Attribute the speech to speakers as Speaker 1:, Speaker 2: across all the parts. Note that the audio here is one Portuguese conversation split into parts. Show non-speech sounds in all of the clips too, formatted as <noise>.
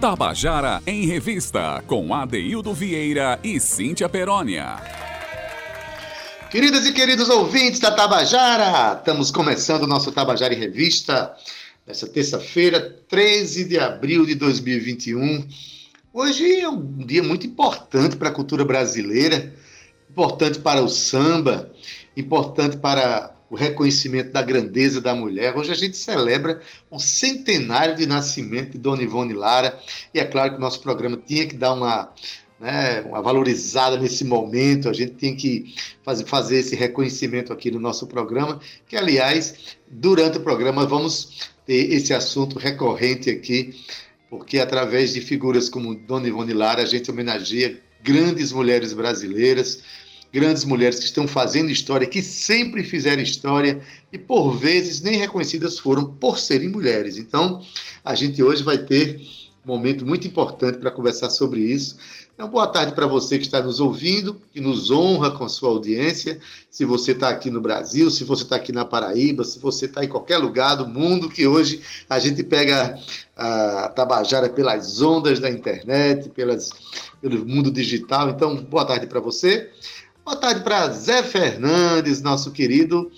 Speaker 1: Tabajara em Revista, com Adeildo Vieira e Cíntia Perónia.
Speaker 2: Queridas e queridos ouvintes da Tabajara, estamos começando o nosso Tabajara em Revista, nessa terça-feira, 13 de abril de 2021. Hoje é um dia muito importante para a cultura brasileira, importante para o samba, importante para o reconhecimento da grandeza da mulher. Hoje a gente celebra o centenário de nascimento de Dona Ivone Lara, e é claro que o nosso programa tinha que dar uma, né, uma valorizada nesse momento, a gente tem que fazer, fazer esse reconhecimento aqui no nosso programa, que, aliás, durante o programa vamos ter esse assunto recorrente aqui, porque através de figuras como Dona Ivone Lara, a gente homenageia grandes mulheres brasileiras, grandes mulheres que estão fazendo história, que sempre fizeram história e por vezes nem reconhecidas foram por serem mulheres. Então, a gente hoje vai ter um momento muito importante para conversar sobre isso. Então, boa tarde para você que está nos ouvindo, que nos honra com a sua audiência. Se você está aqui no Brasil, se você está aqui na Paraíba, se você está em qualquer lugar do mundo, que hoje a gente pega a Tabajara pelas ondas da internet, pelas, pelo mundo digital. Então, boa tarde para você. Boa tarde para Zé Fernandes, nosso querido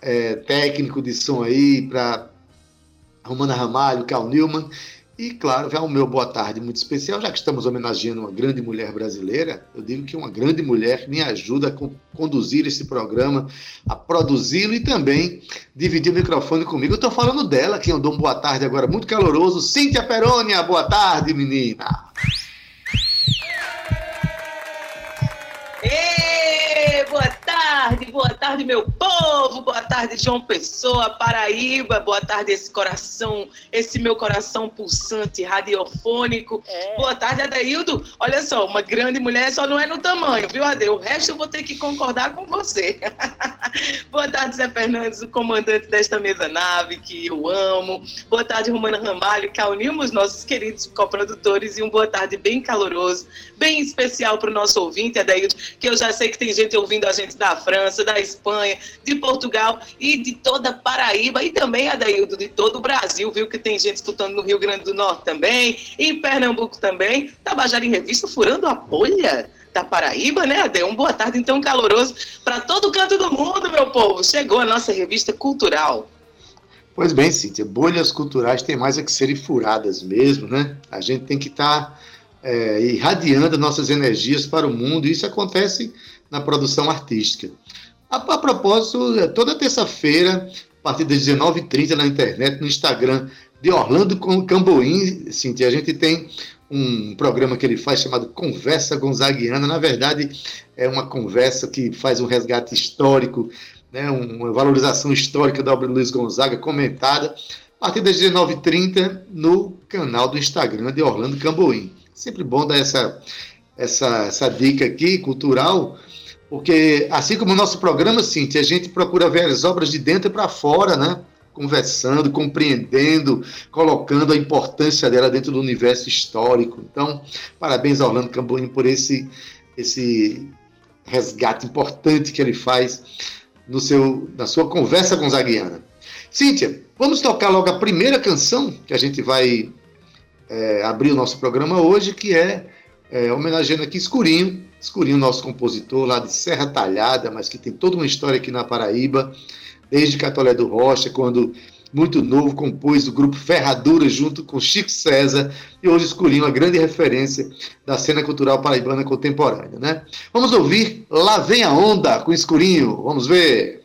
Speaker 2: é, técnico de som aí, para Romana Ramalho, Cal Newman. E, claro, vai o meu boa tarde muito especial, já que estamos homenageando uma grande mulher brasileira. Eu digo que uma grande mulher me ajuda a conduzir esse programa, a produzi-lo e também dividir o microfone comigo. Eu estou falando dela, que eu dou um boa tarde agora muito caloroso. Cíntia Perônia, boa tarde, menina.
Speaker 3: Tarde, boa tarde, meu povo, boa tarde, João Pessoa, Paraíba, boa tarde, esse coração, esse meu coração pulsante, radiofônico. É. Boa tarde, Adaildo. Olha só, uma grande mulher só não é no tamanho, viu, Ade? O resto eu vou ter que concordar com você. <laughs> boa tarde, Zé Fernandes, o comandante desta mesa nave, que eu amo. Boa tarde, Romana Ramalho, que unimos nossos queridos coprodutores, e um boa tarde bem caloroso, bem especial para o nosso ouvinte, Adaildo, que eu já sei que tem gente ouvindo a gente da França França, da Espanha, de Portugal e de toda Paraíba e também, Adaildo, de todo o Brasil, viu que tem gente escutando no Rio Grande do Norte também, em Pernambuco também, Tabajara em Revista, furando a bolha da Paraíba, né, Ade? Um boa tarde, então, caloroso para todo canto do mundo, meu povo. Chegou a nossa revista cultural.
Speaker 2: Pois bem, Cíntia, bolhas culturais têm mais a que serem furadas mesmo, né? A gente tem que estar tá, é, irradiando nossas energias para o mundo, e isso acontece na produção artística. A, a propósito, é, toda terça-feira, a partir das 19h30 na internet, no Instagram de Orlando Camboim, Cintia, a gente tem um programa que ele faz chamado Conversa Gonzaguiana. Na verdade, é uma conversa que faz um resgate histórico, né, uma valorização histórica da obra de Luiz Gonzaga, comentada, a partir das 19h30 no canal do Instagram de Orlando Camboim. Sempre bom dar essa, essa, essa dica aqui, cultural, porque, assim como o nosso programa, Cintia, a gente procura ver as obras de dentro para fora, né? Conversando, compreendendo, colocando a importância dela dentro do universo histórico. Então, parabéns a Orlando Cambuim por esse, esse resgate importante que ele faz no seu, na sua conversa com Zaguiana. Cíntia, vamos tocar logo a primeira canção que a gente vai é, abrir o nosso programa hoje, que é, é homenageando aqui Escurinho, Escurinho, nosso compositor lá de Serra Talhada, mas que tem toda uma história aqui na Paraíba, desde Catolé do Rocha, quando muito novo, compôs o grupo Ferradura junto com Chico César, e hoje Escurinho, uma grande referência da cena cultural paraibana contemporânea. Né? Vamos ouvir Lá Vem a Onda com Escurinho, vamos ver.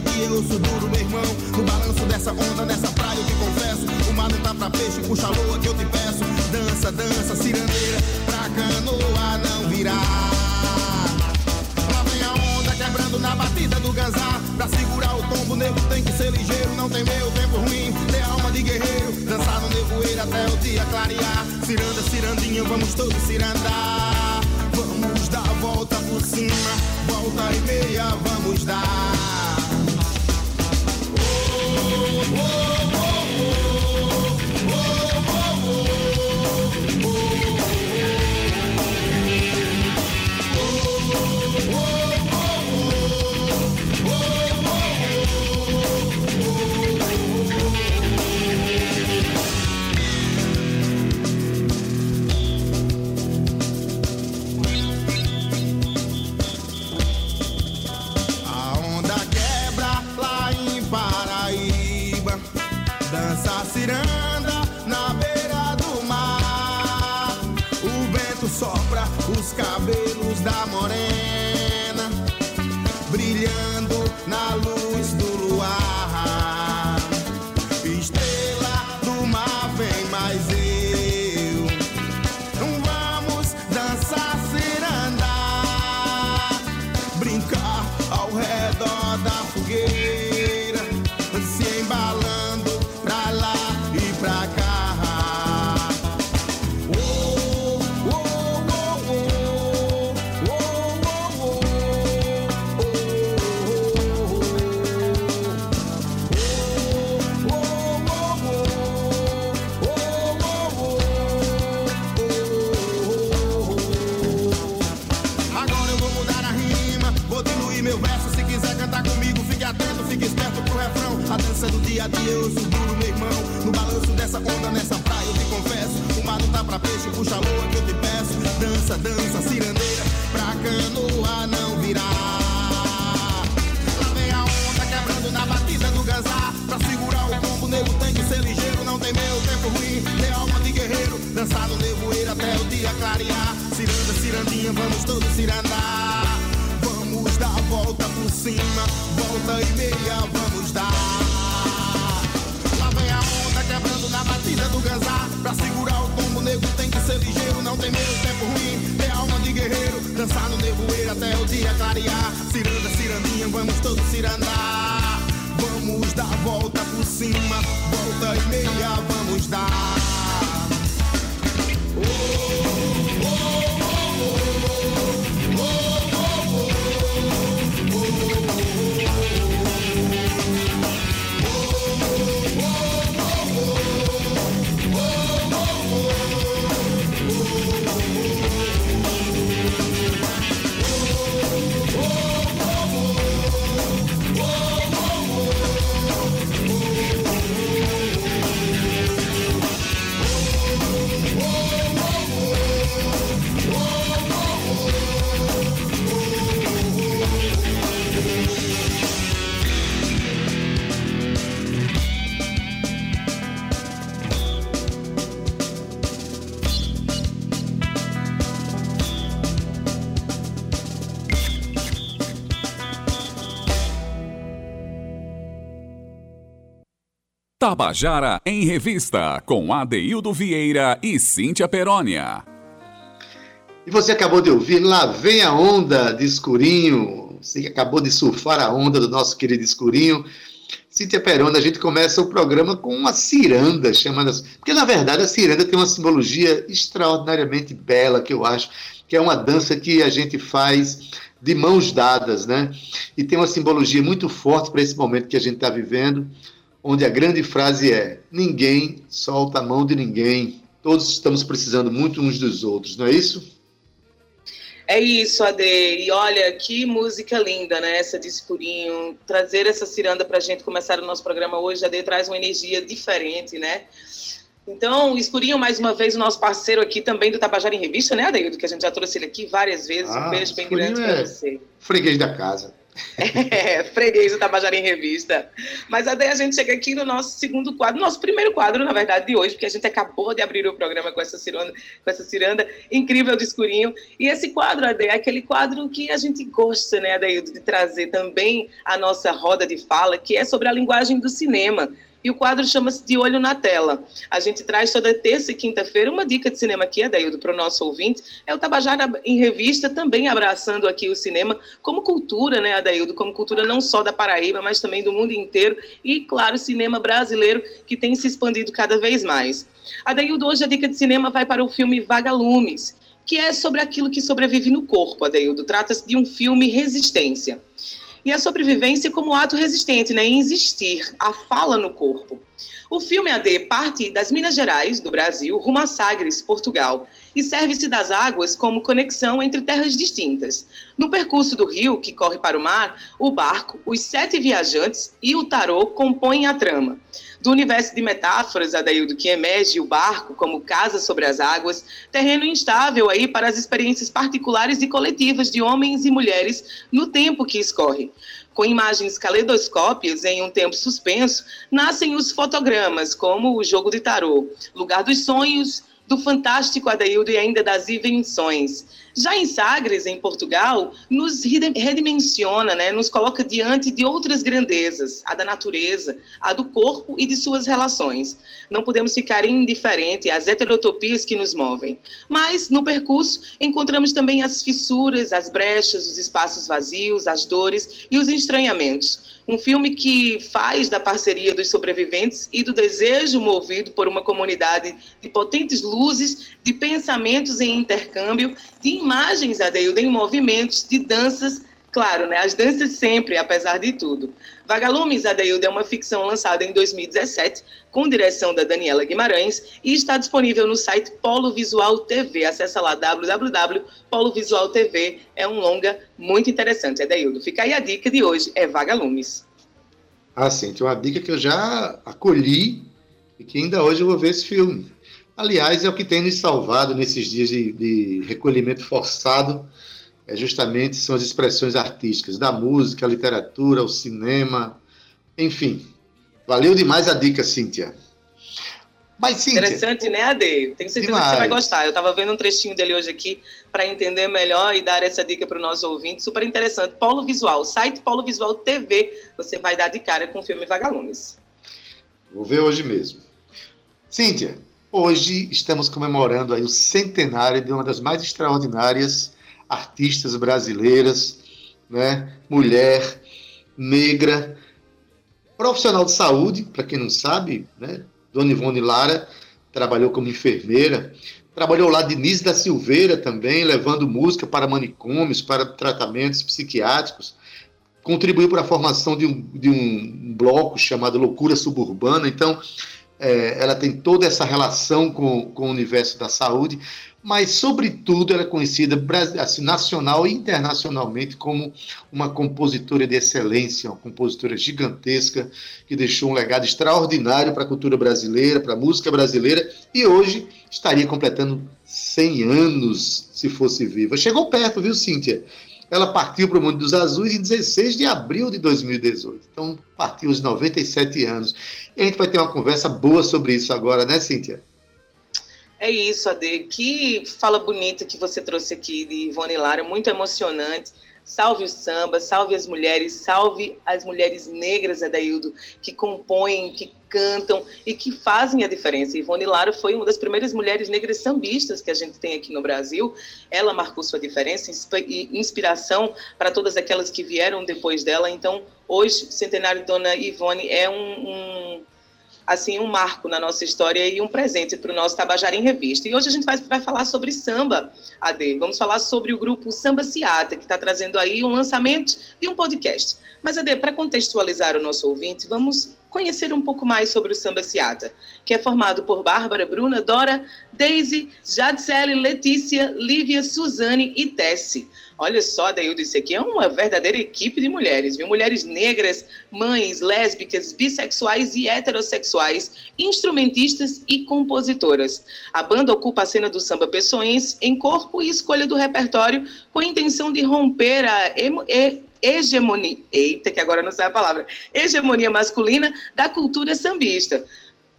Speaker 4: Dia a dia eu sou duro, meu irmão. No balanço dessa onda, nessa praia eu te confesso. O mar não tá pra peixe, puxa a lua que eu te peço. Dança, dança, cirandeira, pra canoa não virar. Vem a onda quebrando na batida do ganzá. Pra segurar o tombo, nego tem que ser ligeiro. Não tem meu tempo ruim, tem alma de guerreiro. Dançar no nevoeiro até o dia clarear. Ciranda, cirandinha, vamos todos cirandar. Vamos dar a volta por cima, volta e meia, vamos dar. Da fogueira, onda, nessa praia, eu te confesso. O mar não tá pra peixe, puxa a lua que eu te peço. Dança, dança, cirandeira, pra canoa não virar. Lá vem a onda quebrando na batida do ganzá. Pra segurar o combo, nego tem que ser ligeiro. Não tem meu tempo ruim, tem alma de guerreiro. Dançar no nevoeiro até o dia clarear. Ciranda, cirandinha, vamos todos cirandar. Vamos dar a volta por cima, volta e meia, vamos todos cirandar. Vamos dar volta por cima, volta e meia, vamos dar.
Speaker 1: Tabajara em Revista, com Adeildo Vieira e Cíntia Perónia.
Speaker 2: E você acabou de ouvir Lá Vem a Onda de Escurinho. Você que acabou de surfar a onda do nosso querido Escurinho. Cíntia Perona, a gente começa o programa com uma ciranda, chamando assim. Porque, na verdade, a ciranda tem uma simbologia extraordinariamente bela, que eu acho, que é uma dança que a gente faz de mãos dadas, né? E tem uma simbologia muito forte para esse momento que a gente está vivendo, onde a grande frase é: ninguém solta a mão de ninguém. Todos estamos precisando muito uns dos outros, não é isso?
Speaker 3: É isso, Ade. E olha, que música linda, né? Essa de escurinho. Trazer essa ciranda pra gente começar o nosso programa hoje, Ade, traz uma energia diferente, né? Então, Escurinho, mais uma vez, o nosso parceiro aqui também do Tabajara em Revista, né, Adeildo? Que a gente já trouxe ele aqui várias vezes.
Speaker 2: Ah,
Speaker 3: um beijo bem grande
Speaker 2: é
Speaker 3: pra você.
Speaker 2: Freguês da casa. <laughs>
Speaker 3: É, freguês do Tabajara em Revista. Mas até a gente chega aqui no nosso segundo quadro, nosso primeiro quadro, na verdade, de hoje, porque a gente acabou de abrir o programa com essa ciranda, com essa ciranda incrível de escurinho. E esse quadro, Ade, é aquele quadro que a gente gosta, né, Adaildo, de trazer também a nossa roda de fala, que é sobre a linguagem do cinema e o quadro chama-se De Olho na Tela. A gente traz toda terça e quinta-feira uma dica de cinema aqui, Adaildo, para o nosso ouvinte. É o Tabajara em Revista, também abraçando aqui o cinema como cultura, né, Adaildo? Como cultura não só da Paraíba, mas também do mundo inteiro. E, claro, cinema brasileiro que tem se expandido cada vez mais. Adaildo, hoje a dica de cinema vai para o filme Vagalumes, que é sobre aquilo que sobrevive no corpo, Adaildo. Trata-se de um filme Resistência e a sobrevivência como ato resistente, né, em existir, a fala no corpo. O filme AD parte das Minas Gerais, do Brasil, rumo a Sagres, Portugal, e serve-se das águas como conexão entre terras distintas. No percurso do rio, que corre para o mar, o barco, os sete viajantes e o tarô compõem a trama. Do universo de metáforas, Adaildo, que emerge o barco como casa sobre as águas, terreno instável aí para as experiências particulares e coletivas de homens e mulheres no tempo que escorre com imagens caleidoscópias em um tempo suspenso, nascem os fotogramas, como o jogo de tarô, lugar dos sonhos, do fantástico Adaildo e ainda das invenções. Já em Sagres, em Portugal, nos redimensiona, né, nos coloca diante de outras grandezas, a da natureza, a do corpo e de suas relações. Não podemos ficar indiferentes às heterotopias que nos movem. Mas, no percurso, encontramos também as fissuras, as brechas, os espaços vazios, as dores e os estranhamentos um filme que faz da parceria dos sobreviventes e do desejo movido por uma comunidade de potentes luzes, de pensamentos em intercâmbio, de imagens, Adeildo, em movimentos, de danças, claro, né, as danças sempre, apesar de tudo. Vagalumes, Adeildo, é uma ficção lançada em 2017, com direção da Daniela Guimarães, e está disponível no site Polo Visual TV. Acesse lá www.polovisual.tv. É um longa muito interessante, Adeildo. Fica aí a dica de hoje, é Vagalumes.
Speaker 2: Ah, sim, tem uma dica que eu já acolhi e que ainda hoje eu vou ver esse filme. Aliás, é o que tem nos salvado nesses dias de, de recolhimento forçado, é justamente são as expressões artísticas, da música, a literatura, o cinema, enfim. Valeu demais a dica, Cíntia.
Speaker 3: Mas, Cíntia, Interessante, né, Ade? Tenho certeza demais. que você vai gostar. Eu estava vendo um trechinho dele hoje aqui para entender melhor e dar essa dica para o nosso ouvinte. Super interessante. Polo Visual, site Polo Visual TV. Você vai dar de cara com o filme Vagalumes.
Speaker 2: Vou ver hoje mesmo. Cíntia, Hoje estamos comemorando aí o centenário de uma das mais extraordinárias artistas brasileiras, né? mulher, negra, profissional de saúde, para quem não sabe, né? Dona Ivone Lara trabalhou como enfermeira, trabalhou lá Denise da Silveira também, levando música para manicômios, para tratamentos psiquiátricos, contribuiu para a formação de um, de um bloco chamado Loucura Suburbana, então é, ela tem toda essa relação com, com o universo da saúde, mas, sobretudo, ela é conhecida assim, nacional e internacionalmente como uma compositora de excelência, uma compositora gigantesca, que deixou um legado extraordinário para a cultura brasileira, para a música brasileira, e hoje estaria completando 100 anos, se fosse viva. Chegou perto, viu, Cíntia? Ela partiu para o mundo dos azuis em 16 de abril de 2018. Então, partiu aos 97 anos. E a gente vai ter uma conversa boa sobre isso agora, né, Cíntia?
Speaker 3: É isso, Ade. Que fala bonita que você trouxe aqui de Ivone Lara, muito emocionante. Salve o samba, salve as mulheres, salve as mulheres negras, Adaildo, que compõem, que cantam e que fazem a diferença. Ivone Lara foi uma das primeiras mulheres negras sambistas que a gente tem aqui no Brasil. Ela marcou sua diferença e inspiração para todas aquelas que vieram depois dela. Então, hoje, centenário Dona Ivone é um, um assim, um marco na nossa história e um presente para o nosso Tabajara em Revista. E hoje a gente vai, vai falar sobre samba, AD. Vamos falar sobre o grupo Samba Ciata, que está trazendo aí um lançamento de um podcast. Mas, AD, para contextualizar o nosso ouvinte, vamos conhecer um pouco mais sobre o Samba Ciata, que é formado por Bárbara, Bruna, Dora, Daisy, Jadcele, Letícia, Lívia, Suzane e Tessie. Olha só, Daildo, isso aqui é uma verdadeira equipe de mulheres, viu? Mulheres negras, mães, lésbicas, bissexuais e heterossexuais, instrumentistas e compositoras. A banda ocupa a cena do samba pessoense em corpo e escolha do repertório com a intenção de romper a hegemonia, eita, que agora não sai a palavra, hegemonia masculina da cultura sambista.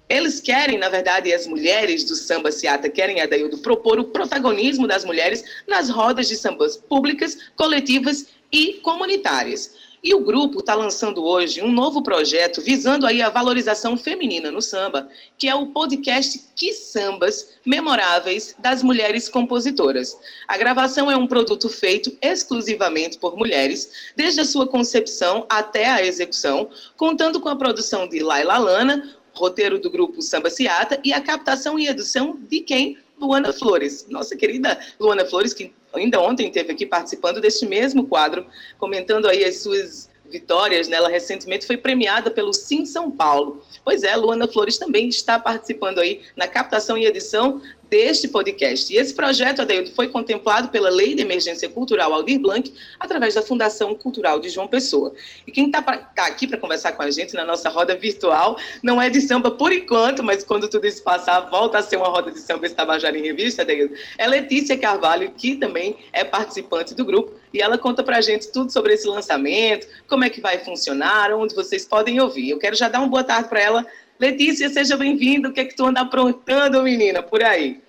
Speaker 3: Eles querem, na verdade, as mulheres do samba Seata querem, Adaildo, propor o protagonismo das mulheres nas rodas de sambas públicas, coletivas e comunitárias. E o grupo está lançando hoje um novo projeto visando aí a valorização feminina no samba, que é o podcast Que Sambas Memoráveis das Mulheres Compositoras. A gravação é um produto feito exclusivamente por mulheres, desde a sua concepção até a execução, contando com a produção de Laila Lana, roteiro do grupo Samba Ciata e a captação e edição de quem? Luana Flores, nossa querida Luana Flores, que ainda ontem esteve aqui participando deste mesmo quadro, comentando aí as suas vitórias. Né? Ela recentemente foi premiada pelo Sim São Paulo. Pois é, Luana Flores também está participando aí na captação e edição deste podcast. E esse projeto, Adeildo, foi contemplado pela Lei de Emergência Cultural Aldir Blanc, através da Fundação Cultural de João Pessoa. E quem está tá aqui para conversar com a gente na nossa roda virtual não é de samba por enquanto, mas quando tudo isso passar, volta a ser uma roda de samba Estabajara em Revista, Adeildo. É Letícia Carvalho, que também é participante do grupo, e ela conta para a gente tudo sobre esse lançamento, como é que vai funcionar, onde vocês podem ouvir. Eu quero já dar uma boa tarde para ela Letícia, seja bem-vinda. O que é que tu anda aprontando, menina, por aí?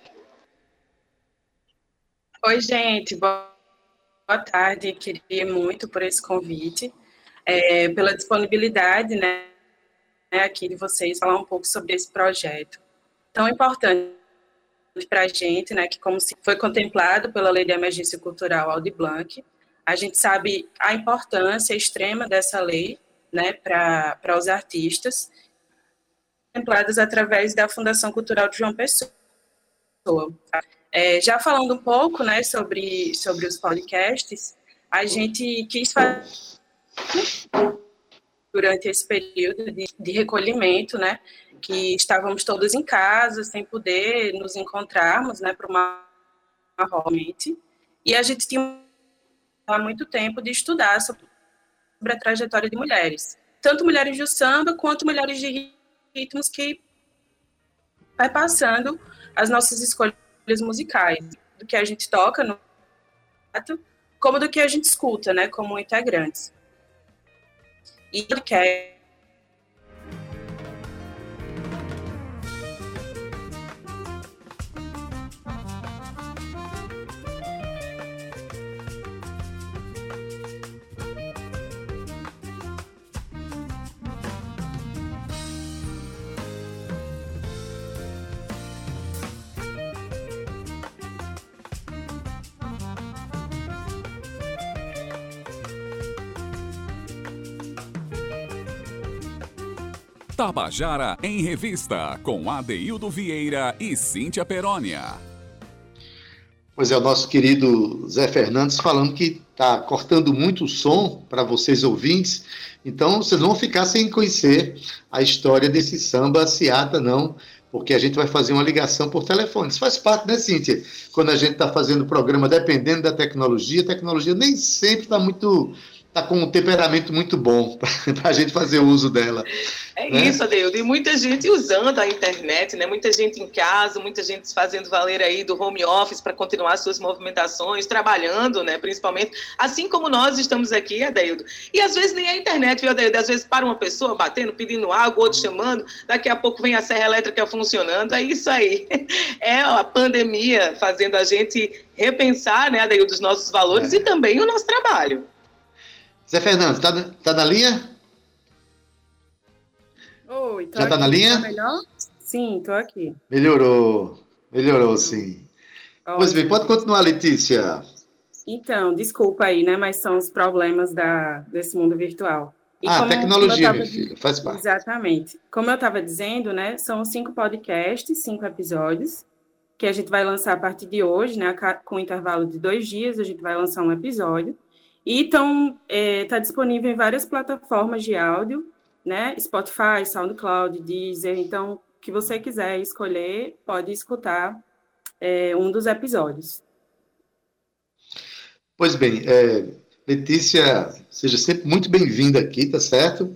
Speaker 5: Oi, gente. Boa tarde. Queria muito por esse convite, é, pela disponibilidade, né, aqui de vocês falar um pouco sobre esse projeto tão importante para a gente, né, que como foi contemplado pela Lei de Emergência Cultural Aldi Blanc, a gente sabe a importância extrema dessa lei, né, para os artistas contempladas através da Fundação Cultural de João Pessoa. É, já falando um pouco né, sobre, sobre os podcasts, a gente quis fazer durante esse período de, de recolhimento, né, que estávamos todos em casa, sem poder nos encontrarmos, né, para uma realmente, e a gente tinha há muito tempo de estudar sobre a trajetória de mulheres, tanto mulheres do samba quanto mulheres de ritmos que vai passando as nossas escolhas musicais, do que a gente toca no como do que a gente escuta, né, como integrantes. E que
Speaker 1: Tabajara em Revista, com Adeildo Vieira e Cíntia Perónia.
Speaker 2: Pois é, o nosso querido Zé Fernandes falando que está cortando muito o som para vocês ouvintes, então vocês vão ficar sem conhecer a história desse samba Seata, não, porque a gente vai fazer uma ligação por telefone. Isso faz parte, né, Cíntia? Quando a gente está fazendo o programa, dependendo da tecnologia, a tecnologia nem sempre está muito está com um temperamento muito bom <laughs> para a gente fazer uso dela.
Speaker 3: É né? isso, Adeildo. E muita gente usando a internet, né? Muita gente em casa, muita gente fazendo valer aí do home office para continuar suas movimentações, trabalhando, né? Principalmente, assim como nós estamos aqui, Adeildo. E às vezes nem a internet, viu, Adeildo? Às vezes para uma pessoa batendo, pedindo água, outro chamando, daqui a pouco vem a serra elétrica funcionando. É isso aí. <laughs> É a pandemia fazendo a gente repensar, né, Adeildo, os nossos valores é. e também o nosso trabalho.
Speaker 2: Zé Fernando, tá, tá na linha?
Speaker 5: Oi,
Speaker 2: Já tá na linha? Tá
Speaker 5: melhor? Sim, tô aqui.
Speaker 2: Melhorou, melhorou sim. Ótimo. Pois bem, pode continuar, Letícia.
Speaker 5: Então, desculpa aí, né, mas são os problemas da, desse mundo virtual.
Speaker 2: E ah, tecnologia, tava, meu filho, faz parte.
Speaker 5: Exatamente. Como eu estava dizendo, né, são cinco podcasts, cinco episódios, que a gente vai lançar a partir de hoje, né, com intervalo de dois dias, a gente vai lançar um episódio. E então está é, disponível em várias plataformas de áudio, né? Spotify, SoundCloud, Deezer. Então, que você quiser escolher, pode escutar é, um dos episódios.
Speaker 2: Pois bem, é, Letícia, seja sempre muito bem-vinda aqui, tá certo?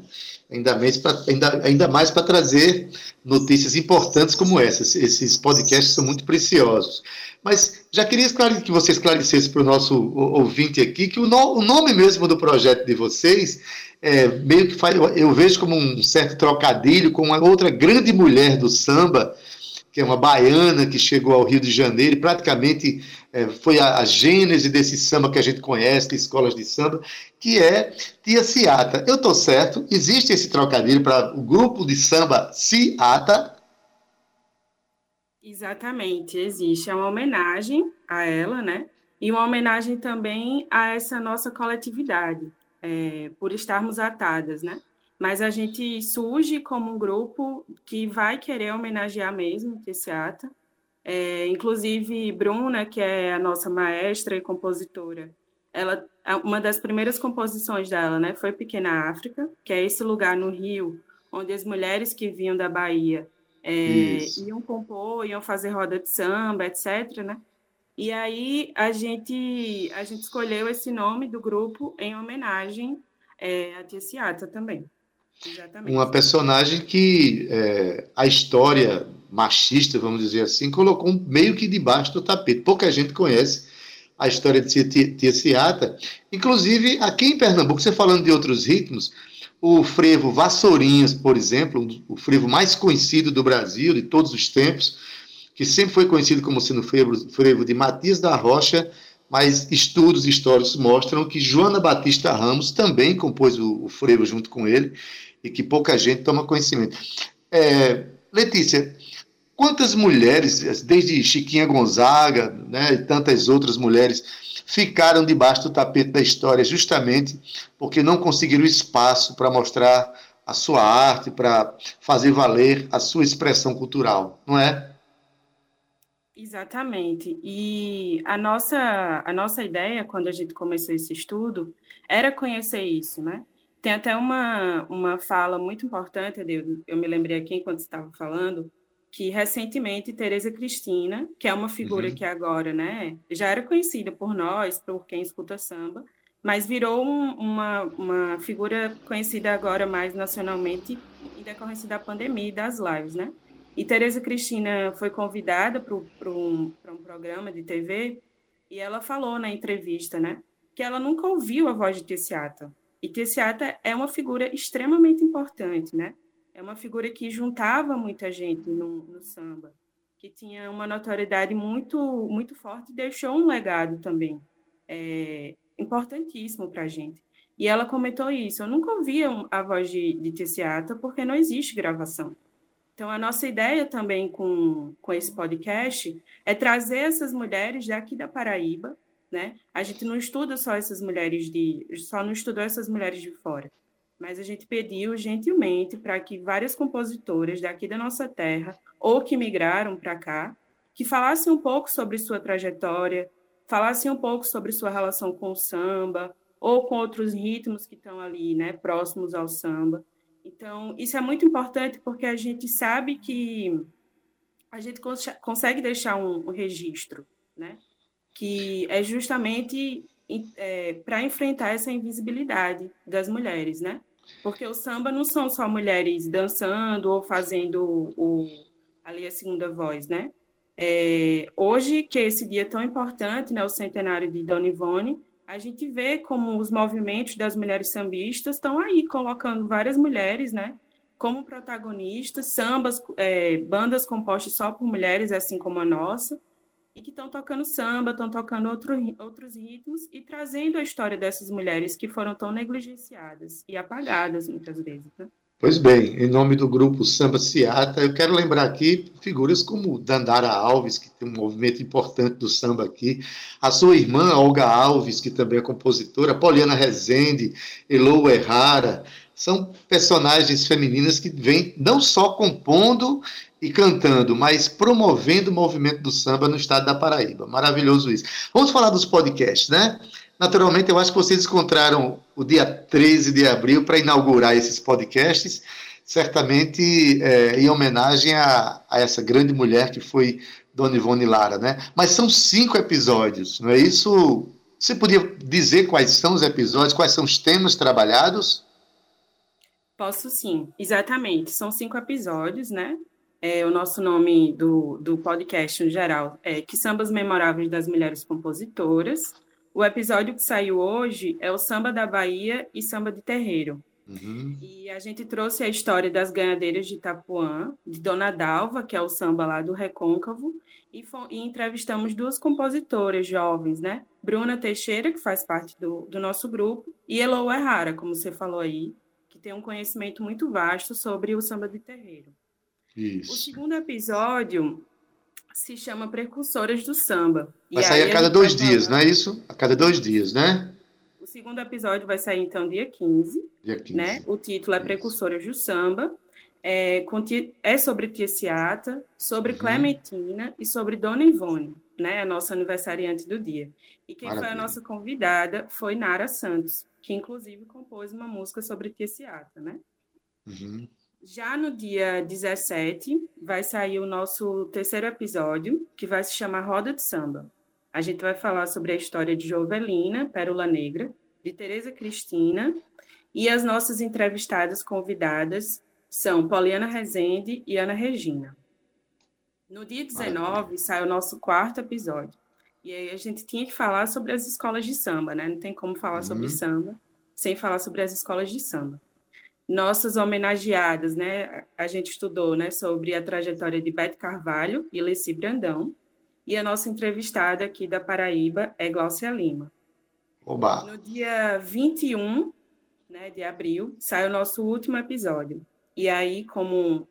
Speaker 2: ainda mais para ainda, ainda mais trazer notícias importantes como essas. Esses podcasts são muito preciosos. Mas já queria que você esclarecesse para o nosso ouvinte aqui que o, no, o, nome mesmo do projeto de vocês é meio que faz, eu vejo como um certo trocadilho com uma outra grande mulher do samba, que é uma baiana que chegou ao Rio de Janeiro e praticamente é, foi a, a, gênese desse samba que a gente conhece, de escolas de samba, que é Tia Ciata. Eu estou certo? Existe esse trocadilho para o grupo de samba Ciata?
Speaker 5: Exatamente, existe. É uma homenagem a ela, né? E uma homenagem também a essa nossa coletividade, é, por estarmos atadas, né? mas a gente surge como um grupo que vai querer homenagear mesmo Tessiata. É, inclusive, Bruna, que é a nossa maestra e compositora, ela, uma das primeiras composições dela né, foi Pequena África, que é esse lugar no Rio, onde as mulheres que vinham da Bahia é, iam compor, iam fazer roda de samba, etc. Né? E aí a gente, a gente escolheu esse nome do grupo em homenagem é, a Tessiata também.
Speaker 2: Exatamente. Uma personagem que é, a história machista, vamos dizer assim, colocou meio que debaixo do tapete. Pouca gente conhece a história de Tia Ciata. Inclusive, aqui em Pernambuco, você falando de outros ritmos, o frevo Vassourinhas, por exemplo, o frevo mais conhecido do Brasil, de todos os tempos, que sempre foi conhecido como sendo frevo, frevo de Matias da Rocha, mas estudos históricos mostram que Joana Batista Ramos também compôs o, o frevo junto com ele e que pouca gente toma conhecimento. É, Letícia, quantas mulheres, desde Chiquinha Gonzaga né, e tantas outras mulheres, ficaram debaixo do tapete da história justamente porque não conseguiram espaço para mostrar a sua arte, para fazer valer a sua expressão cultural, não é?
Speaker 5: Exatamente. E a nossa, a nossa ideia, quando a gente começou esse estudo, era conhecer isso, né? Tem até uma, uma fala muito importante, eu, me lembrei aqui enquanto estava falando, que recentemente Tereza Cristina, que é uma figura uhum. que agora, né, já era conhecida por nós, por quem escuta samba, mas virou um, uma, uma figura conhecida agora mais nacionalmente em decorrência da pandemia e das lives, né? E Tereza Cristina foi convidada para um, um programa de TV e ela falou na entrevista, né, que ela nunca ouviu a voz de Tessiata, e Tessiata é uma figura extremamente importante, né? É uma figura que juntava muita gente no, no samba, que tinha uma notoriedade muito, muito forte e deixou um legado também é, importantíssimo para a gente. E ela comentou isso. Eu nunca ouvia a voz de, de porque não existe gravação. Então, a nossa ideia também com, com esse podcast é trazer essas mulheres daqui da Paraíba, né? A gente não estuda só essas mulheres de, só não estudou essas mulheres de fora, mas a gente pediu gentilmente para que várias compositoras daqui da nossa terra ou que migraram para cá, que falassem um pouco sobre sua trajetória, falassem um pouco sobre sua relação com o samba ou com outros ritmos que estão ali, né, próximos ao samba. Então, isso é muito importante porque a gente sabe que a gente cons consegue deixar um, um registro, né? que é justamente é, para enfrentar essa invisibilidade das mulheres, né? Porque o samba não são só mulheres dançando ou fazendo o, ali a segunda voz, né? É, hoje, que é esse dia tão importante, né, o centenário de Dona Ivone, a gente vê como os movimentos das mulheres sambistas estão aí colocando várias mulheres, né, como protagonistas, sambas, é, bandas compostas só por mulheres, assim como a nossa, e que estão tocando samba, estão tocando outro, outros ritmos e trazendo a história dessas mulheres que foram tão negligenciadas e apagadas muitas vezes. Né?
Speaker 2: Pois bem, em nome do grupo Samba Ciata, eu quero lembrar aqui figuras como Dandara Alves, que tem um movimento importante do samba aqui, a sua irmã Olga Alves, que também é compositora, Poliana Rezende, Elou Errara, são personagens femininas que vêm não só compondo e cantando, mas promovendo o movimento do samba no estado da Paraíba. Maravilhoso isso. Vamos falar dos podcasts, né? Naturalmente, eu acho que vocês encontraram o dia 13 de abril para inaugurar esses podcasts, certamente é, em homenagem a, a, essa grande mulher que foi Dona Ivone Lara, né? Mas são cinco episódios, não é isso? Você podia dizer quais são os episódios, quais são os temas trabalhados?
Speaker 5: Posso sim, exatamente. São cinco episódios, né? É, o nosso nome do, do podcast, em geral, é Que Sambas Memoráveis das Mulheres Compositoras. O episódio que saiu hoje é o Samba da Bahia e Samba de Terreiro. Uhum. E a gente trouxe a história das ganhadeiras de Itapuã, de Dona Dalva, que é o samba lá do Recôncavo, e, e entrevistamos duas compositoras jovens, né? Bruna Teixeira, que faz parte do, do nosso grupo, e Elo Errara, como você falou aí, que tem um conhecimento muito vasto sobre o samba de terreiro. Isso. O segundo episódio se chama Precursoras do Samba.
Speaker 2: Vai sair a cada dois dias, falar... não é isso? A cada dois dias, né?
Speaker 5: O segundo episódio vai sair, então, dia 15. Dia 15. Né? O título é Precursoras do Samba. É, é sobre Tia Ciata, sobre uhum. Clementina e sobre Dona Ivone, né? A nossa aniversariante do dia. E quem Maravilha. foi a nossa convidada foi Nara Santos, que inclusive compôs uma música sobre Tia Ciata, né? Uhum. Já no dia 17, vai sair o nosso terceiro episódio, que vai se chamar Roda de Samba. A gente vai falar sobre a história de Jovelina, Pérola Negra, de Tereza Cristina, e as nossas entrevistadas convidadas são Poliana Rezende e Ana Regina. No dia 19, sai o nosso quarto episódio. E aí a gente tinha que falar sobre as escolas de samba, né? Não tem como falar uhum. sobre samba sem falar sobre as escolas de samba nossas homenageadas, né? A gente estudou, né, sobre a trajetória de Bete Carvalho e Leci Brandão, e a nossa entrevistada aqui da Paraíba é Glaucia Lima.
Speaker 2: Oba.
Speaker 5: No dia 21, né, de abril, sai o nosso último episódio. E aí, como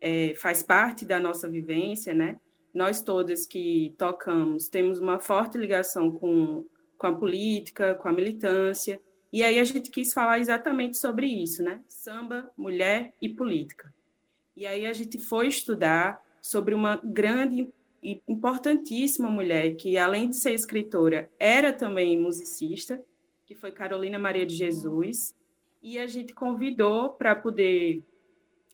Speaker 5: é, faz parte da nossa vivência, né? Nós todas que tocamos temos uma forte ligação com, com a política, com a militância, e aí a gente quis falar exatamente sobre isso, né? Samba, mulher e política. E aí a gente foi estudar sobre uma grande e importantíssima mulher que, além de ser escritora, era também musicista, que foi Carolina Maria de Jesus. E a gente convidou para poder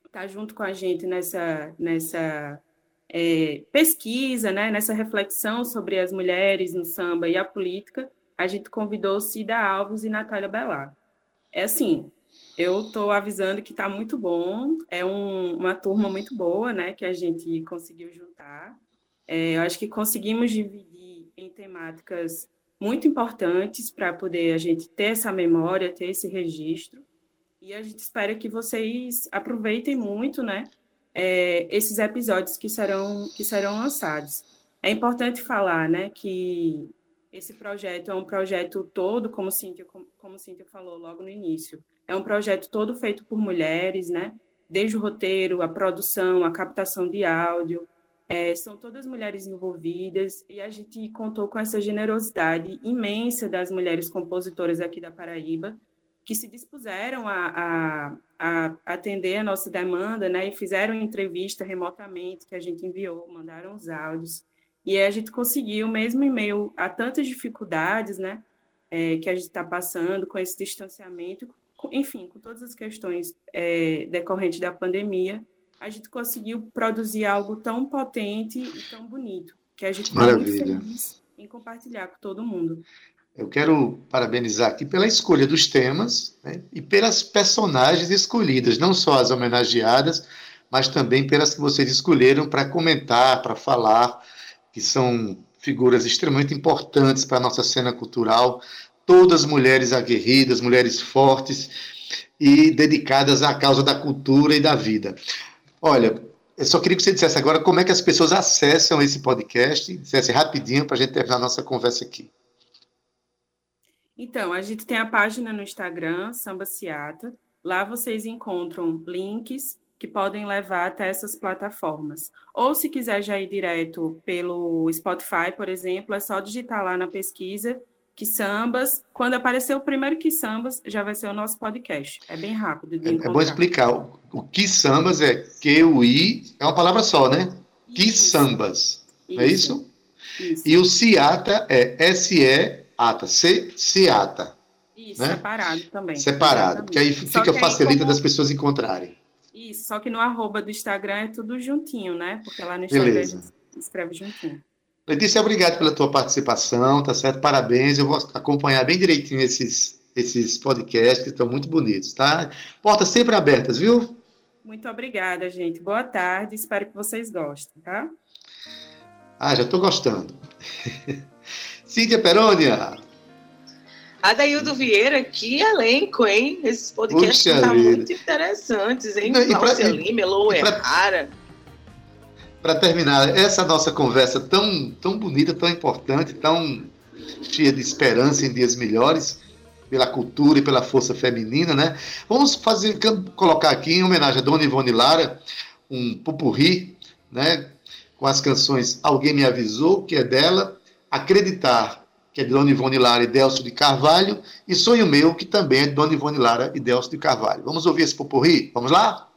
Speaker 5: estar junto com a gente nessa, nessa é, pesquisa, né? nessa reflexão sobre as mulheres no samba e a política, a gente convidou Cida Alves e Natália Belar. É assim, eu estou avisando que está muito bom, é um, uma turma muito boa, né, que a gente conseguiu juntar. É, eu acho que conseguimos dividir em temáticas muito importantes para poder a gente ter essa memória, ter esse registro. E a gente espera que vocês aproveitem muito, né, é, esses episódios que serão que serão lançados. É importante falar, né, que esse projeto é um projeto todo, como Cíntia, como Cíntia falou logo no início, é um projeto todo feito por mulheres, né? Desde o roteiro, a produção, a captação de áudio, é, são todas mulheres envolvidas e a gente contou com essa generosidade imensa das mulheres compositoras aqui da Paraíba, que se dispuseram a, a, a, atender a nossa demanda, né, e fizeram entrevista remotamente, que a gente enviou, mandaram os áudios. E a gente conseguiu, mesmo em meio a tantas dificuldades, né, é, que a gente está passando com esse distanciamento, com, enfim, com todas as questões é, decorrentes da pandemia, a gente conseguiu produzir algo tão potente e tão bonito, que a gente está muito feliz em compartilhar com todo mundo.
Speaker 2: Eu quero parabenizar aqui pela escolha dos temas né, e pelas personagens escolhidas, não só as homenageadas, mas também pelas que vocês escolheram para comentar, para falar que são figuras extremamente importantes para a nossa cena cultural, todas mulheres aguerridas, mulheres fortes e dedicadas à causa da cultura e da vida. Olha, eu só queria que você dissesse agora como é que as pessoas acessam esse podcast, dissesse rapidinho para a gente terminar a nossa conversa aqui.
Speaker 5: Então, a gente tem a página no Instagram, Samba Ciata. Lá vocês encontram links que podem levar até essas plataformas. Ou se quiser já ir direto pelo Spotify, por exemplo, é só digitar lá na pesquisa que sambas. Quando aparecer o primeiro que sambas, já vai ser o nosso podcast. É bem rápido.
Speaker 2: É, é bom explicar. O, o que sambas é Q-U-I, é uma palavra só, né? Que sambas. Isso. É isso? isso? E o Ciata é S-E-Ata, C-Ciata.
Speaker 5: Isso, né? separado também.
Speaker 2: Separado, porque aí fica facilita como... das pessoas encontrarem.
Speaker 5: Isso, só que no arroba do Instagram é tudo juntinho, né? Porque lá no Instagram Beleza. a gente escreve juntinho.
Speaker 2: Letícia, obrigado pela tua participação, tá certo? Parabéns. Eu vou acompanhar bem direitinho esses,
Speaker 6: esses podcasts que estão muito bonitos, tá? Portas sempre abertas, viu?
Speaker 5: Muito obrigada, gente. Boa tarde. Espero que vocês gostem, tá?
Speaker 6: Ah, já estou gostando. <laughs> Cíntia Perônia.
Speaker 3: Adaildo Vieira, que elenco, hein? Esses podcasts estão muito interessantes, hein? Cláudia Lima, Elô Errara.
Speaker 6: Para terminar, essa nossa conversa tão, tão bonita, tão importante, tão cheia de esperança em dias melhores, pela cultura e pela força feminina, né? Vamos fazer, colocar aqui em homenagem a Dona Ivone Lara, um pupurri, né? Com as canções Alguém Me Avisou, que é dela, Acreditar, que é de Dona Ivone Lara e Delcio de Carvalho, e Sonho Meu, que também é de Dona Ivone Lara e Delcio de Carvalho. Vamos ouvir esse pupurri? Vamos lá?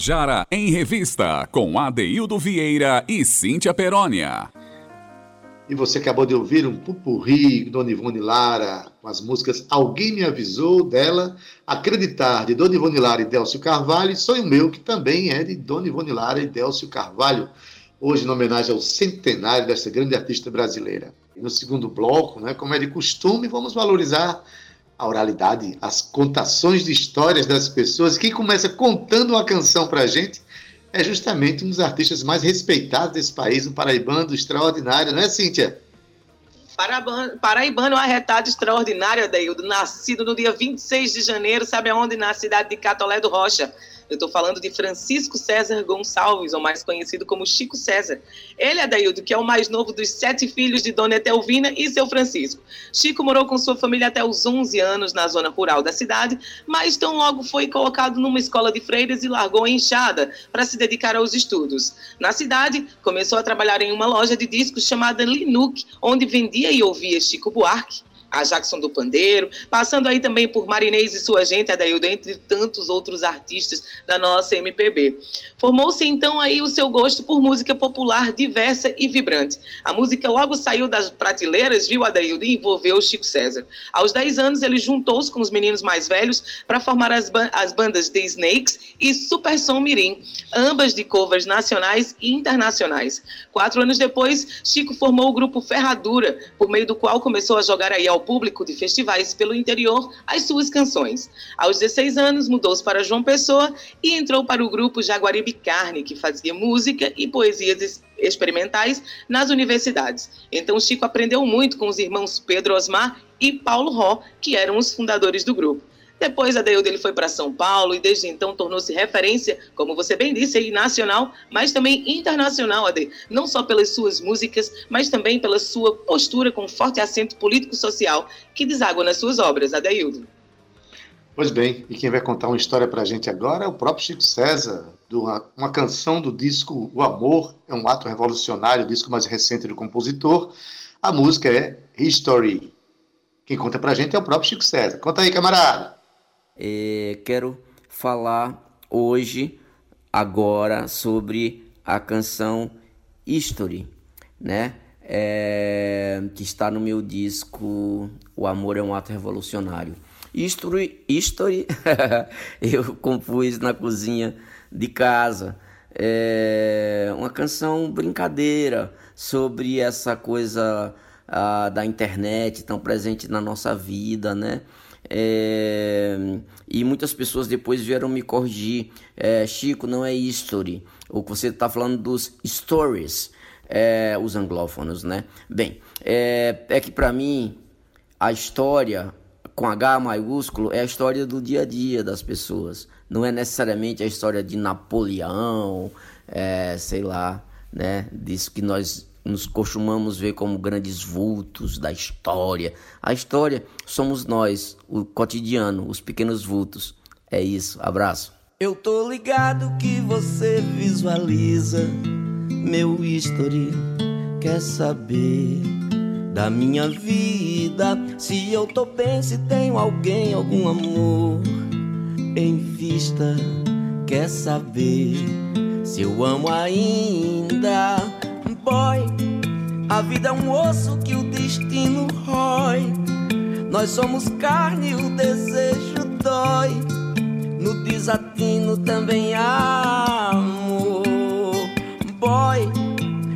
Speaker 1: Tabajara em Revista, com Adeildo Vieira e Cíntia Perónia.
Speaker 2: E você acabou de ouvir um pupurri Dona Ivone Lara, com as músicas Alguém Me Avisou, dela, Acreditar, de Dona Ivone Lara e Délcio Carvalho, e Sonho Meu, que também é de Dona Ivone Lara e Délcio Carvalho, hoje em homenagem ao centenário dessa grande artista brasileira. E no segundo bloco, né, como é de costume, vamos valorizar a oralidade, as contações de histórias das pessoas. Quem começa contando uma canção para a gente é justamente um dos artistas mais respeitados desse país, um paraibano extraordinário, não é, Cíntia?
Speaker 3: Paraibano, paraibano arretado extraordinário, Adeildo, nascido no dia 26 de janeiro, sabe aonde? Na cidade de Catolé do Rocha. Eu estou falando de Francisco César Gonçalves, ou mais conhecido como Chico César. Ele, Adaildo, que é o mais novo dos sete filhos de Dona Etelvina e seu Francisco. Chico morou com sua família até os 11 anos na zona rural da cidade, mas tão logo foi colocado numa escola de freiras e largou a enxada para se dedicar aos estudos. Na cidade, começou a trabalhar em uma loja de discos chamada Linux, onde vendia e ouvia Chico Buarque, a Jackson do Pandeiro, passando aí também por Marinês e sua gente, Adaildo, entre tantos outros artistas da nossa MPB. Formou-se então aí o seu gosto por música popular diversa e vibrante. A música logo saiu das prateleiras, viu, Adaildo, e envolveu o Chico César. Aos 10 anos, ele juntou-se com os meninos mais velhos para formar as, as bandas The Snakes e Super Som Mirim, ambas de covers nacionais e internacionais. Quatro anos depois, Chico formou o grupo Ferradura, por meio do qual começou a jogar aí ao público de festivais pelo interior as suas canções. Aos 16 anos, mudou-se para João Pessoa e entrou para o grupo Jaguaribe Carne, que fazia música e poesias experimentais nas universidades. Então, Chico aprendeu muito com os irmãos Pedro Osmar e Paulo Ró, que eram os fundadores do grupo. Depois, a Deildo ele foi para São Paulo e desde então tornou-se referência, como você bem disse, aí, nacional, mas também internacional, Ade. Não só pelas suas músicas, mas também pela sua postura com forte acento político-social que deságua nas suas obras, Adeildo.
Speaker 2: Pois bem, e quem vai contar uma história para a gente agora é o próprio Chico César, uma, uma canção do disco O Amor, é um ato revolucionário, o disco mais recente do compositor. A música é History. Quem conta para a gente é o próprio Chico César. Conta aí, camarada.
Speaker 7: É, quero falar hoje, agora, sobre a canção History, né? É, que está no meu disco O Amor é um Ato Revolucionário. History, History <laughs> eu compus na cozinha de casa. É uma canção brincadeira sobre essa coisa ah, da internet tão presente na nossa vida, né? É, e muitas pessoas depois vieram me corrigir. É, Chico, não é history. O que você está falando dos stories, é, os anglófonos, né? Bem, é, que para mim a história com H maiúsculo é a história do dia a dia das pessoas. Não é necessariamente a história de Napoleão, sei lá, né? Disso que nós nos costumamos ver como grandes vultos da história. A história somos nós, o cotidiano, os pequenos vultos. É isso. Abraço.
Speaker 8: Eu tô ligado que você visualiza meu history. Quer saber da minha vida? Se eu tô bem, se tenho alguém, algum amor em vista. Quer saber se eu amo ainda? Boy. A vida é um osso que o destino rói. Nós somos carne e o desejo dói. No desatino também há amor. Boy,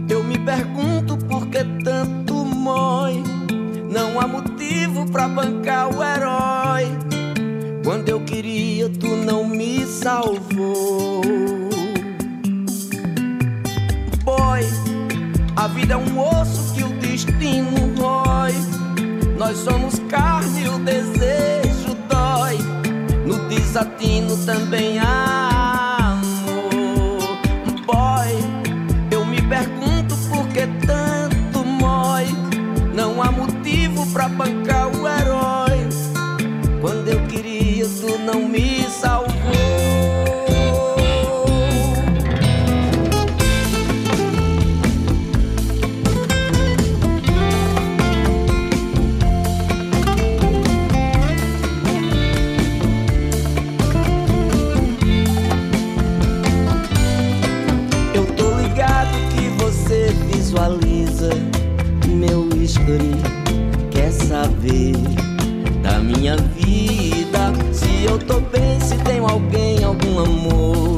Speaker 8: eu me pergunto por que tanto mói. Não há motivo pra bancar o herói. Quando eu queria, tu não me salvou. É um osso que o destino rói. Nós somos carne e o desejo dói. No desatino também há amor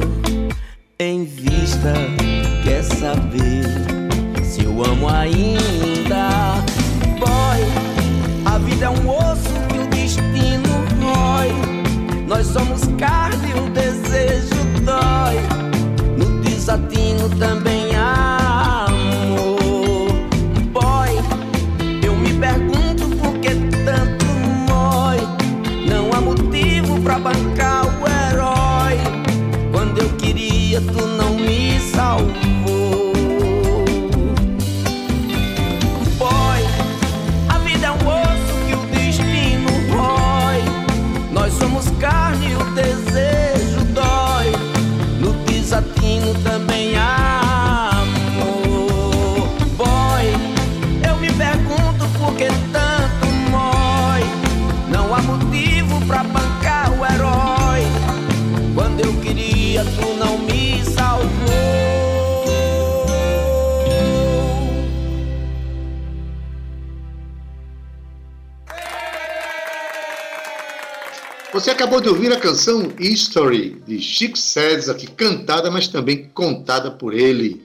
Speaker 2: acabou de ouvir a canção History, de Chico César, aqui cantada, mas também contada por ele.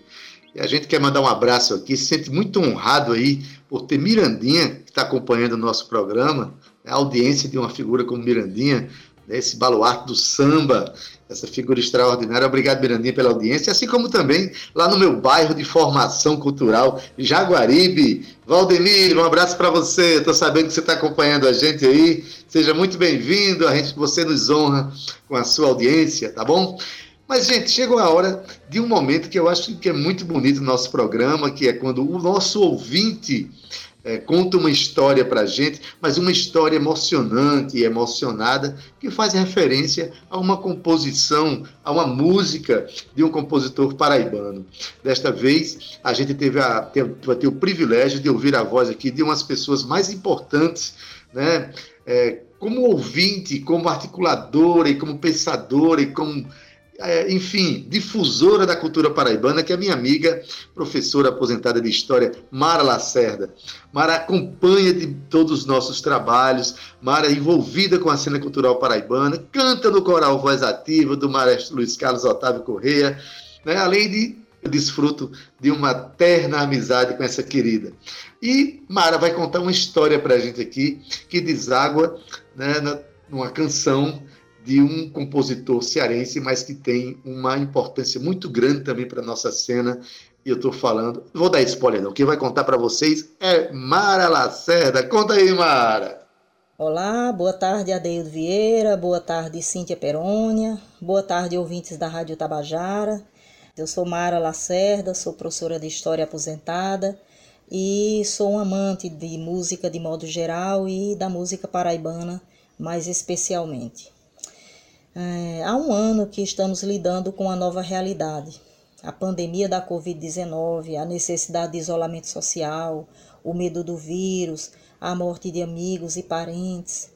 Speaker 2: E a gente quer mandar um abraço aqui, se sente muito honrado aí por ter Mirandinha, que está acompanhando o nosso programa, a audiência de uma figura como Mirandinha, né, esse baluarte do samba, essa figura extraordinária. Obrigado, Mirandinha, pela audiência, assim como também lá no meu bairro de formação cultural, Jaguaribe. Valdemir, um abraço para você. Estou sabendo que você está acompanhando a gente aí. Seja muito bem-vindo. A gente, você nos honra com a sua audiência, tá bom? Mas, gente, chegou a hora de um momento que eu acho que é muito bonito no nosso programa, que é quando o nosso ouvinte é, conta uma história para a gente, mas uma história emocionante e emocionada que faz referência a uma composição, a uma música de um compositor paraibano. Desta vez, a gente teve a, teve, o privilégio de ouvir a voz aqui de umas pessoas mais importantes, né? É, como ouvinte, como articuladora e como pensadora e como é, enfim, difusora da cultura paraibana, que é a minha amiga, professora aposentada de História, Mara Lacerda. Mara acompanha de todos os nossos trabalhos, Mara é envolvida com a cena cultural paraibana, canta no coral Voz Ativa, do maestro Luiz Carlos Otávio Correia, né? além de desfruto de uma terna amizade com essa querida. E Mara vai contar uma história para a gente aqui, que deságua né, numa canção de um compositor cearense, mas que tem uma importância muito grande também para a nossa cena. E eu estou falando, vou dar spoiler não, quem vai contar para vocês é Mara Lacerda. Conta aí, Mara.
Speaker 9: Olá, boa tarde, Adeildo Vieira, boa tarde, Cíntia Perônia, boa tarde, ouvintes da Rádio Tabajara. Eu sou Mara Lacerda, sou professora de História aposentada e sou um amante de música de modo geral e da música paraibana mais especialmente. É, há um ano que estamos lidando com a nova realidade. A pandemia da Covid-19, a necessidade de isolamento social, o medo do vírus, a morte de amigos e parentes.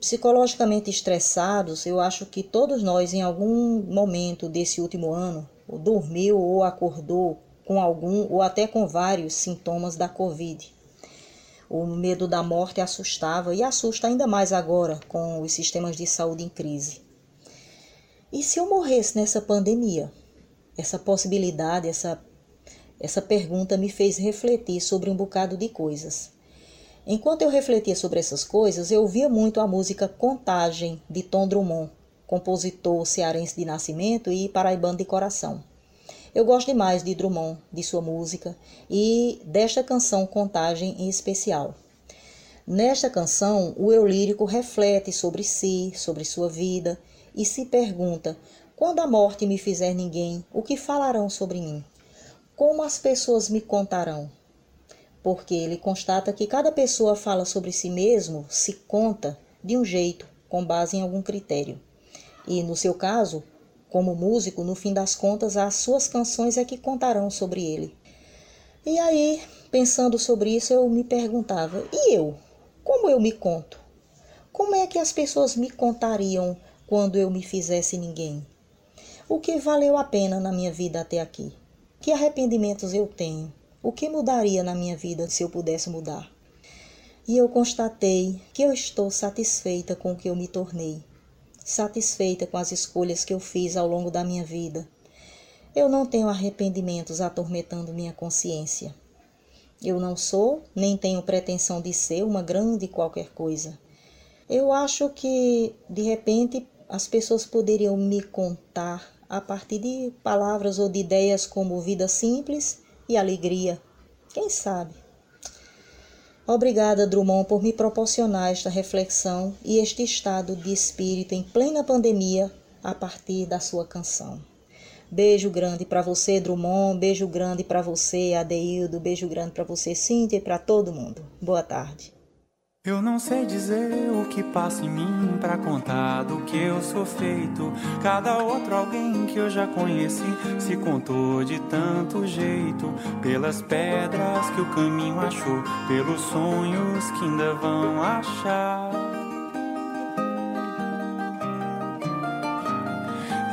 Speaker 9: Psicologicamente estressados, eu acho que todos nós, em algum momento desse último ano, dormiu ou acordou com algum ou até com vários sintomas da Covid. O medo da morte assustava e assusta ainda mais agora com os sistemas de saúde em crise. E se eu morresse nessa pandemia? Essa possibilidade, essa, essa pergunta me fez refletir sobre um bocado de coisas. Enquanto eu refletia sobre essas coisas, eu ouvia muito a música Contagem, de Tom Drummond, compositor cearense de nascimento e paraibano de coração. Eu gosto demais de Drummond, de sua música e desta canção Contagem em especial. Nesta canção, o eu lírico reflete sobre si, sobre sua vida e se pergunta: quando a morte me fizer ninguém, o que falarão sobre mim? Como as pessoas me contarão? Porque ele constata que cada pessoa fala sobre si mesmo, se conta de um jeito, com base em algum critério. E no seu caso, como músico, no fim das contas, as suas canções é que contarão sobre ele. E aí, pensando sobre isso, eu me perguntava: e eu? Como eu me conto? Como é que as pessoas me contariam quando eu me fizesse ninguém? O que valeu a pena na minha vida até aqui? Que arrependimentos eu tenho? O que mudaria na minha vida se eu pudesse mudar? E eu constatei que eu estou satisfeita com o que eu me tornei. satisfeita com as escolhas que eu fiz ao longo da minha vida. Eu não tenho arrependimentos atormentando minha consciência. Eu não sou, nem tenho pretensão de ser uma grande qualquer coisa. Eu acho que, de repente, as pessoas poderiam me contar a partir de palavras ou de ideias como vida simples e alegria. Quem sabe? Obrigada, Drummond, por me proporcionar esta reflexão e este estado de espírito em plena pandemia a partir da sua canção. Beijo grande para você, Drummond. Beijo grande para você, Adeildo. Beijo grande para você, Cíntia, e para todo mundo. Boa tarde.
Speaker 10: Eu não sei dizer o que passa em mim para contar do que eu sou feito. Cada outro alguém que eu já conheci se contou de tanto jeito. Pelas pedras que o caminho achou, pelos sonhos que ainda vão achar.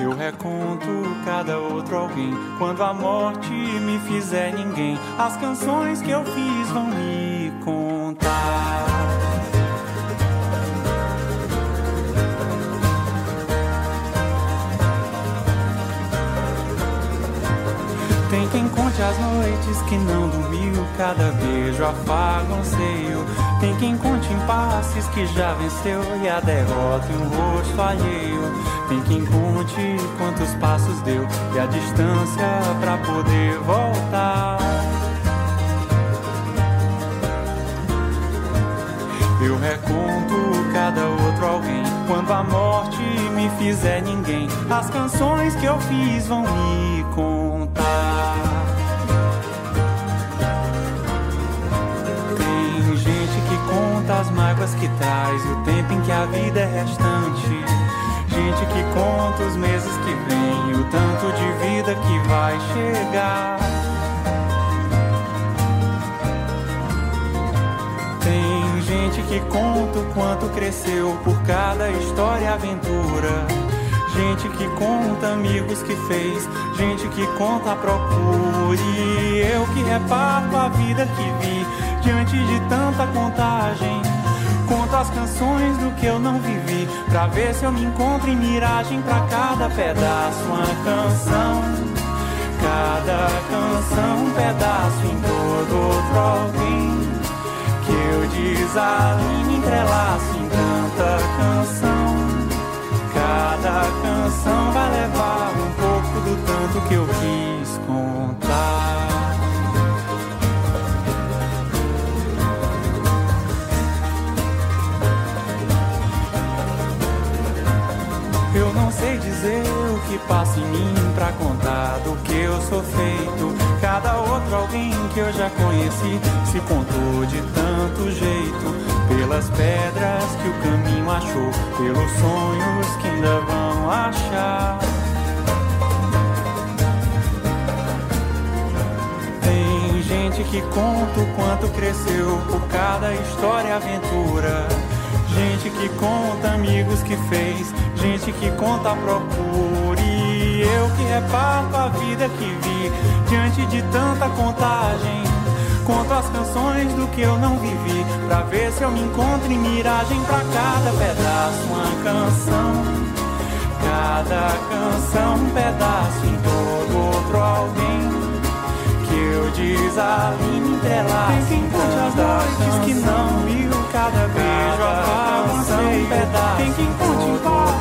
Speaker 10: Eu reconto cada outro alguém. Quando a morte me fizer ninguém, as canções que eu fiz vão me contar. Conte as noites que não dormiu, cada beijo afaga um seio. Tem quem conte impasses que já venceu e a derrota em um rosto alheio. Tem quem conte quantos passos deu e a distância pra poder voltar. Eu reconto cada outro alguém. Quando a morte me fizer ninguém, as canções que eu fiz vão me contar. Mágoas que traz, o tempo em que a vida é restante. Gente que conta os meses que vem, o tanto de vida que vai chegar. Tem gente que conta o quanto cresceu por cada história e aventura. Gente que conta amigos que fez, gente que conta a procura. E eu que reparto a vida que vi diante de tanta contagem. Conto as canções do que eu não vivi, pra ver se eu me encontro em miragem pra cada pedaço, uma canção. Cada canção, um pedaço em todo outro alguém que eu desalinho, entrelaço em tanta canção. Passa em mim pra contar do que eu sou feito. Cada outro alguém que eu já conheci se contou de tanto jeito. Pelas pedras que o caminho achou, pelos sonhos que ainda vão achar. Tem gente que conta o quanto cresceu por cada história e aventura. Gente que conta amigos que fez, gente que conta a procura. E eu que reparto a vida que vi diante de tanta contagem. Conto as canções do que eu não vivi, pra ver se eu me encontro em miragem pra cada pedaço, uma canção. Cada canção, um pedaço em todo outro alguém que eu desalinho, entrelaço. Tem quem conte as noites que não viu, cada beijo apaga um pedaço. Tem quem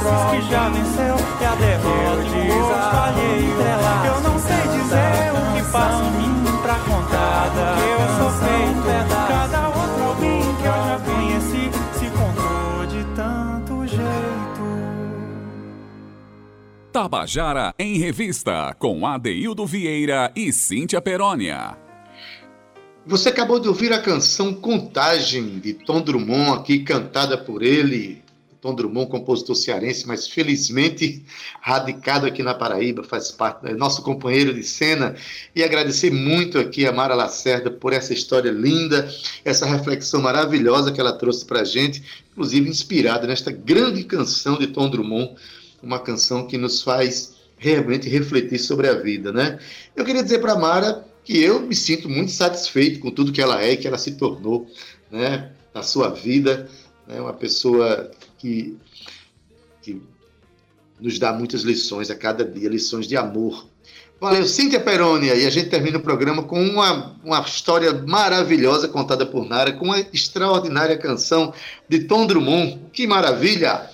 Speaker 10: passos que já venceu e a derrota em alheio. Eu não sei dizer o que passa em mim pra contar do que eu sou feito. Cada outro alguém que eu já conheci se contou de tanto jeito.
Speaker 1: Tabajara em Revista, com Adeildo Vieira e Cíntia Perónia.
Speaker 2: Você acabou de ouvir a canção Contagem, de Tom Drummond, aqui cantada por ele. Tom Drummond, compositor cearense, mas felizmente radicado aqui na Paraíba, faz parte, é nosso companheiro de cena. E agradecer muito aqui a Mara Lacerda por essa história linda, essa reflexão maravilhosa que ela trouxe para a gente, inclusive inspirada nesta grande canção de Tom Drummond, uma canção que nos faz realmente refletir sobre a vida, né? Eu queria dizer para Mara que eu me sinto muito satisfeito com tudo que ela é e que ela se tornou, né, na sua vida, né, uma pessoa que, que nos dá muitas lições a cada dia, lições de amor. Valeu, Cíntia Perônia, e a gente termina o programa com uma, uma história maravilhosa contada por Nara, com uma extraordinária canção de Tom Drummond. Que maravilha!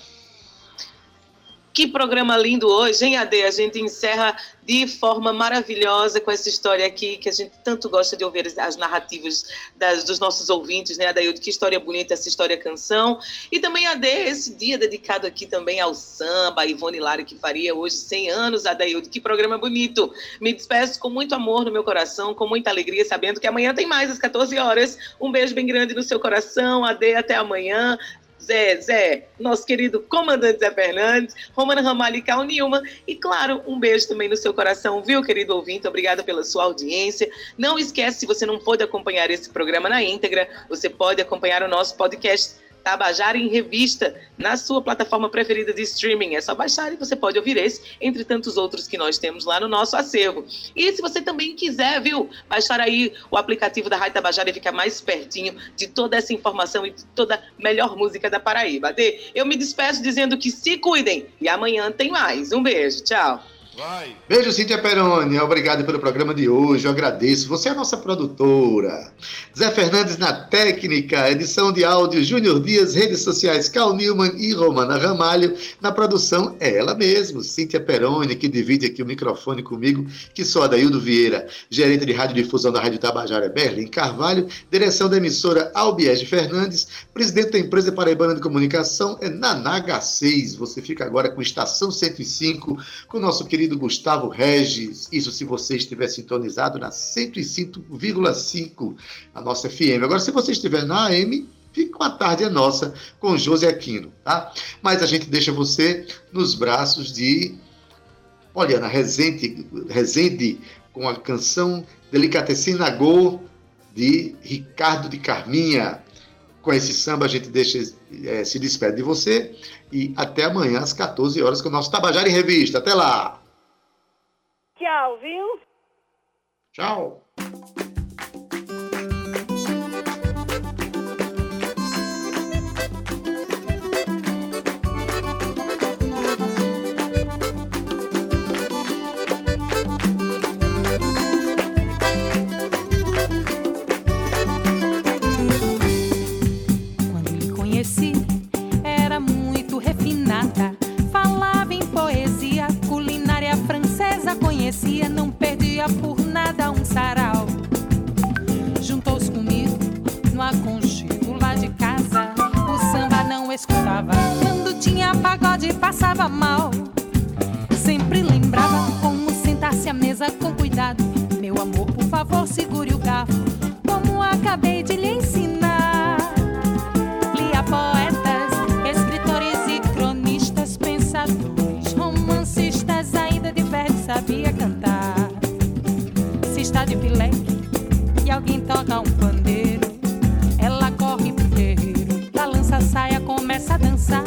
Speaker 3: Que programa lindo hoje, hein, Ade? A gente encerra de forma maravilhosa com essa história aqui, que a gente tanto gosta de ouvir as narrativas das, dos nossos ouvintes, né, Adaildo? Que história bonita essa história canção. E também, Ade, esse dia dedicado aqui também ao samba, a Ivone Lara, que faria hoje 100 anos, Adaildo. Que programa bonito. Me despeço com muito amor no meu coração, com muita alegria, sabendo que amanhã tem mais às 14 horas. Um beijo bem grande no seu coração, Ade, até amanhã. Zé, Zé, nosso querido comandante Zé Fernandes, Romana Ramalho e Cal Nilma. E, claro, um beijo também no seu coração, viu, querido ouvinte? Obrigada pela sua audiência. Não esquece, se você não pôde acompanhar esse programa na íntegra, você pode acompanhar o nosso podcast Tabajara em Revista na sua plataforma preferida de streaming. É só baixar e você pode ouvir esse, entre tantos outros que nós temos lá no nosso acervo. E se você também quiser, viu, baixar aí o aplicativo da Rádio Tabajara e ficar mais pertinho de toda essa informação e de toda a melhor música da Paraíba. Dê, eu me despeço dizendo que se cuidem e amanhã tem mais. Um beijo, tchau.
Speaker 2: Vai. Beijo, Cíntia Peroni. Obrigado pelo programa de hoje. Eu agradeço. Você é a nossa produtora. Zé Fernandes na técnica, edição de áudio, Júnior Dias, redes sociais, Cal Newman e Romana Ramalho. Na produção, é ela mesma, Cíntia Peroni, que divide aqui o microfone comigo, que sou Adaildo Vieira, gerente de radiodifusão da Rádio Tabajara Berlim Carvalho, direção da emissora Albiege Fernandes, presidente da empresa Paraibana de Comunicação, é Nanaga 6. Você fica agora com Estação 105, com o nosso querido querido Gustavo Regis, isso se você estiver sintonizado na 105,5, a nossa FM. Agora, se você estiver na AM, fique com a tarde é nossa com José Aquino, tá? Mas a gente deixa você nos braços de Poliana Rezende, Rezende com a canção Delicatecina Go de Ricardo de Carminha. Com esse samba a gente deixa, é, se despede de você e até amanhã às 14 horas com o nosso Tabajara em Revista. Até lá!
Speaker 11: Tchau, viu?
Speaker 2: Tchau.
Speaker 12: Pagode passava mal. Sempre lembrava como sentar-se à mesa com cuidado. Meu amor, por favor, segure o garfo, como acabei de lhe ensinar. Lia poetas, escritores e cronistas, pensadores, romancistas, ainda de verso sabia cantar. Se está de pileque e alguém toca um pandeiro, ela corre pro terreiro, balança a saia, começa a dançar.